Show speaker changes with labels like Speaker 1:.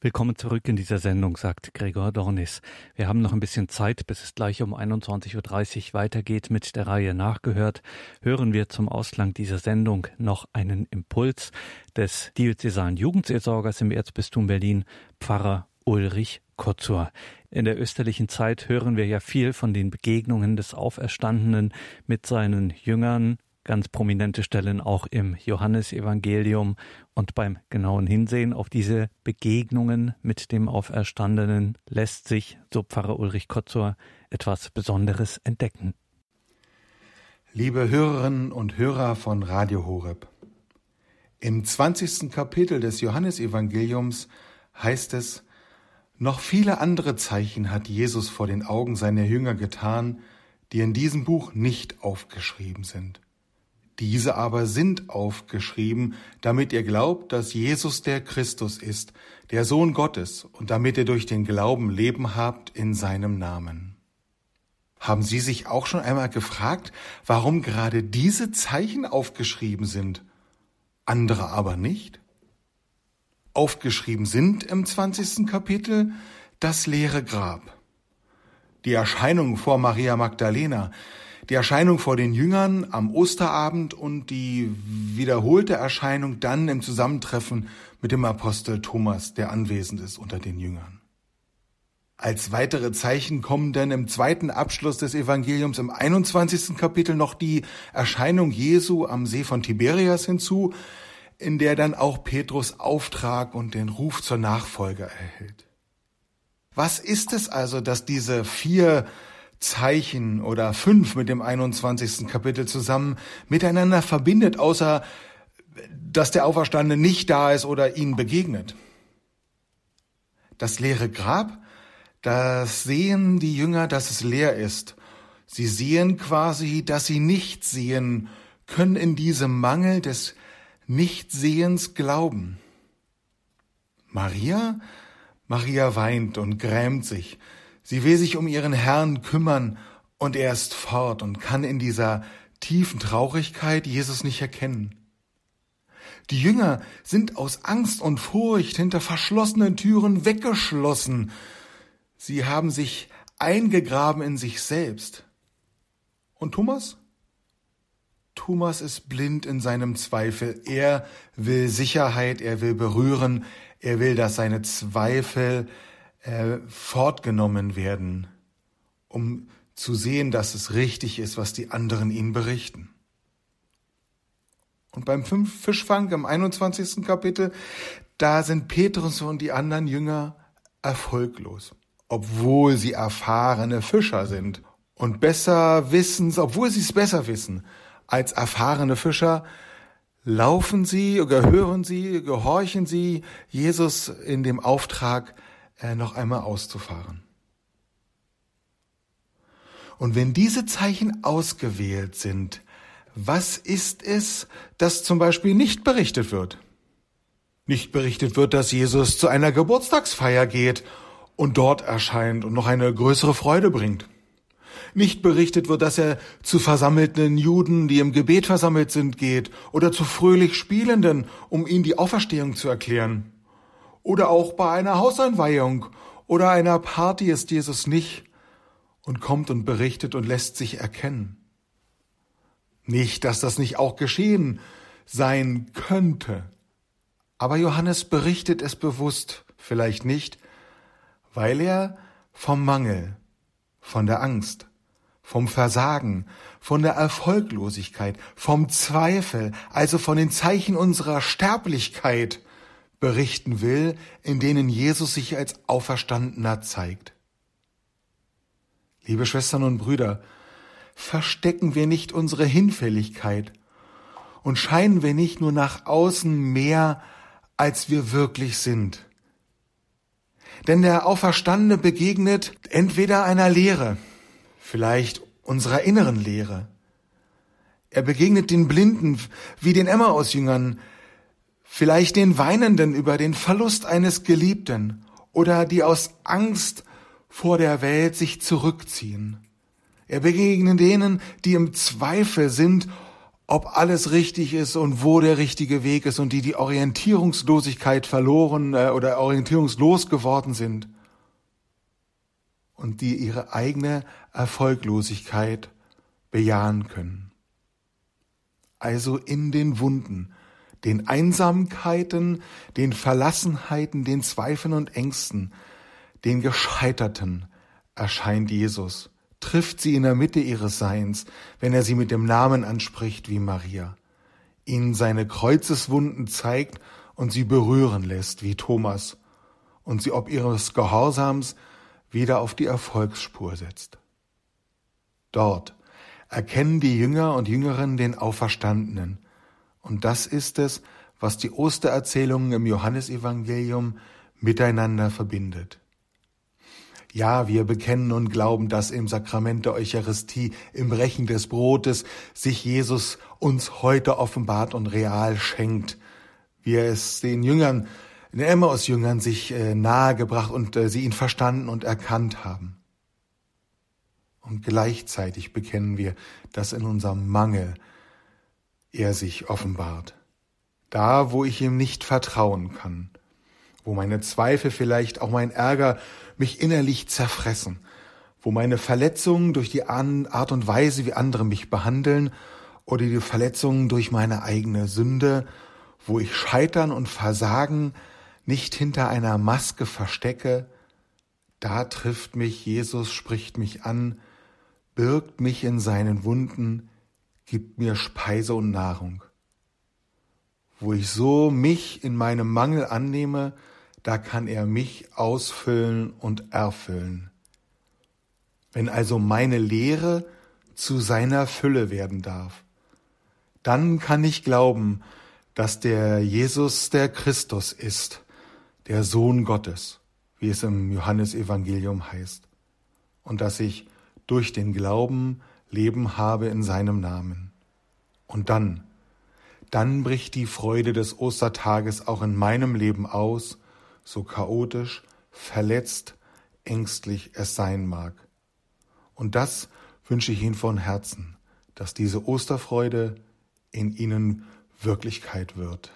Speaker 1: Willkommen zurück in dieser Sendung, sagt Gregor Dornis. Wir haben noch ein bisschen Zeit, bis es gleich um 21.30 Uhr weitergeht mit der Reihe Nachgehört. Hören wir zum Ausklang dieser Sendung noch einen Impuls des diözesalen Jugendseelsorgers im Erzbistum Berlin, Pfarrer Ulrich Kotzur. In der österlichen Zeit hören wir ja viel von den Begegnungen des Auferstandenen mit seinen Jüngern, ganz prominente Stellen auch im Johannesevangelium und beim genauen Hinsehen auf diese Begegnungen mit dem Auferstandenen lässt sich, so Pfarrer Ulrich Kotzor, etwas Besonderes entdecken.
Speaker 2: Liebe Hörerinnen und Hörer von Radio Horeb, im 20. Kapitel des Johannesevangeliums heißt es, noch viele andere Zeichen hat Jesus vor den Augen seiner Jünger getan, die in diesem Buch nicht aufgeschrieben sind. Diese aber sind aufgeschrieben, damit ihr glaubt, dass Jesus der Christus ist, der Sohn Gottes, und damit ihr durch den Glauben Leben habt in seinem Namen. Haben Sie sich auch schon einmal gefragt, warum gerade diese Zeichen aufgeschrieben sind, andere aber nicht? Aufgeschrieben sind im 20. Kapitel das leere Grab, die Erscheinung vor Maria Magdalena, die Erscheinung vor den Jüngern am Osterabend und die wiederholte Erscheinung dann im Zusammentreffen mit dem Apostel Thomas, der anwesend ist unter den Jüngern. Als weitere Zeichen kommen dann im zweiten Abschluss des Evangeliums im 21. Kapitel noch die Erscheinung Jesu am See von Tiberias hinzu, in der dann auch Petrus Auftrag und den Ruf zur Nachfolge erhält. Was ist es also, dass diese vier Zeichen oder fünf mit dem 21. Kapitel zusammen miteinander verbindet, außer dass der Auferstandene nicht da ist oder ihnen begegnet. Das leere Grab, das sehen die Jünger, dass es leer ist. Sie sehen quasi, dass sie nicht sehen, können in diesem Mangel des Nichtsehens glauben. Maria? Maria weint und grämt sich. Sie will sich um ihren Herrn kümmern und er ist fort und kann in dieser tiefen Traurigkeit Jesus nicht erkennen. Die Jünger sind aus Angst und Furcht hinter verschlossenen Türen weggeschlossen. Sie haben sich eingegraben in sich selbst. Und Thomas? Thomas ist blind in seinem Zweifel. Er will Sicherheit, er will berühren, er will, dass seine Zweifel äh, fortgenommen werden, um zu sehen, dass es richtig ist, was die anderen ihnen berichten. Und beim Fischfang im 21. Kapitel, da sind Petrus und die anderen Jünger erfolglos, obwohl sie erfahrene Fischer sind und besser wissen, obwohl sie es besser wissen als erfahrene Fischer, laufen sie oder hören sie, gehorchen sie Jesus in dem Auftrag, äh, noch einmal auszufahren. Und wenn diese Zeichen ausgewählt sind, was ist es, das zum Beispiel nicht berichtet wird? Nicht berichtet wird, dass Jesus zu einer Geburtstagsfeier geht und dort erscheint und noch eine größere Freude bringt. Nicht berichtet wird, dass er zu versammelten Juden, die im Gebet versammelt sind, geht oder zu fröhlich Spielenden, um ihnen die Auferstehung zu erklären. Oder auch bei einer Hauseinweihung oder einer Party ist Jesus nicht und kommt und berichtet und lässt sich erkennen. Nicht, dass das nicht auch geschehen sein könnte. Aber Johannes berichtet es bewusst, vielleicht nicht, weil er vom Mangel, von der Angst, vom Versagen, von der Erfolglosigkeit, vom Zweifel, also von den Zeichen unserer Sterblichkeit berichten will, in denen Jesus sich als Auferstandener zeigt. Liebe Schwestern und Brüder, verstecken wir nicht unsere Hinfälligkeit und scheinen wir nicht nur nach außen mehr, als wir wirklich sind. Denn der Auferstandene begegnet entweder einer Lehre, vielleicht unserer inneren Lehre. Er begegnet den Blinden wie den Emmaus-Jüngern, vielleicht den Weinenden über den Verlust eines Geliebten oder die aus Angst vor der Welt sich zurückziehen. Er begegnet denen, die im Zweifel sind, ob alles richtig ist und wo der richtige Weg ist und die die Orientierungslosigkeit verloren äh, oder orientierungslos geworden sind und die ihre eigene Erfolglosigkeit bejahen können. Also in den Wunden, den Einsamkeiten, den Verlassenheiten, den Zweifeln und Ängsten, den Gescheiterten erscheint Jesus, trifft sie in der Mitte ihres Seins, wenn er sie mit dem Namen anspricht wie Maria, ihnen seine Kreuzeswunden zeigt und sie berühren lässt wie Thomas und sie ob ihres Gehorsams wieder auf die Erfolgsspur setzt. Dort erkennen die Jünger und Jüngerinnen den Auferstandenen, und das ist es, was die Ostererzählungen im Johannesevangelium miteinander verbindet. Ja, wir bekennen und glauben, dass im Sakrament der Eucharistie, im Brechen des Brotes, sich Jesus uns heute offenbart und real schenkt, wie er es den Jüngern, den Emmaus-Jüngern sich äh, nahegebracht und äh, sie ihn verstanden und erkannt haben. Und gleichzeitig bekennen wir, dass in unserem Mangel er sich offenbart. Da, wo ich ihm nicht vertrauen kann, wo meine Zweifel vielleicht auch mein Ärger mich innerlich zerfressen, wo meine Verletzungen durch die Art und Weise, wie andere mich behandeln, oder die Verletzungen durch meine eigene Sünde, wo ich Scheitern und Versagen nicht hinter einer Maske verstecke, da trifft mich Jesus, spricht mich an, birgt mich in seinen Wunden, gibt mir Speise und Nahrung. Wo ich so mich in meinem Mangel annehme, da kann er mich ausfüllen und erfüllen. Wenn also meine Lehre zu seiner Fülle werden darf, dann kann ich glauben, dass der Jesus der Christus ist, der Sohn Gottes, wie es im Johannesevangelium heißt, und dass ich durch den Glauben Leben habe in seinem Namen. Und dann, dann bricht die Freude des Ostertages auch in meinem Leben aus, so chaotisch, verletzt, ängstlich es sein mag. Und das wünsche ich Ihnen von Herzen, dass diese Osterfreude in Ihnen Wirklichkeit wird.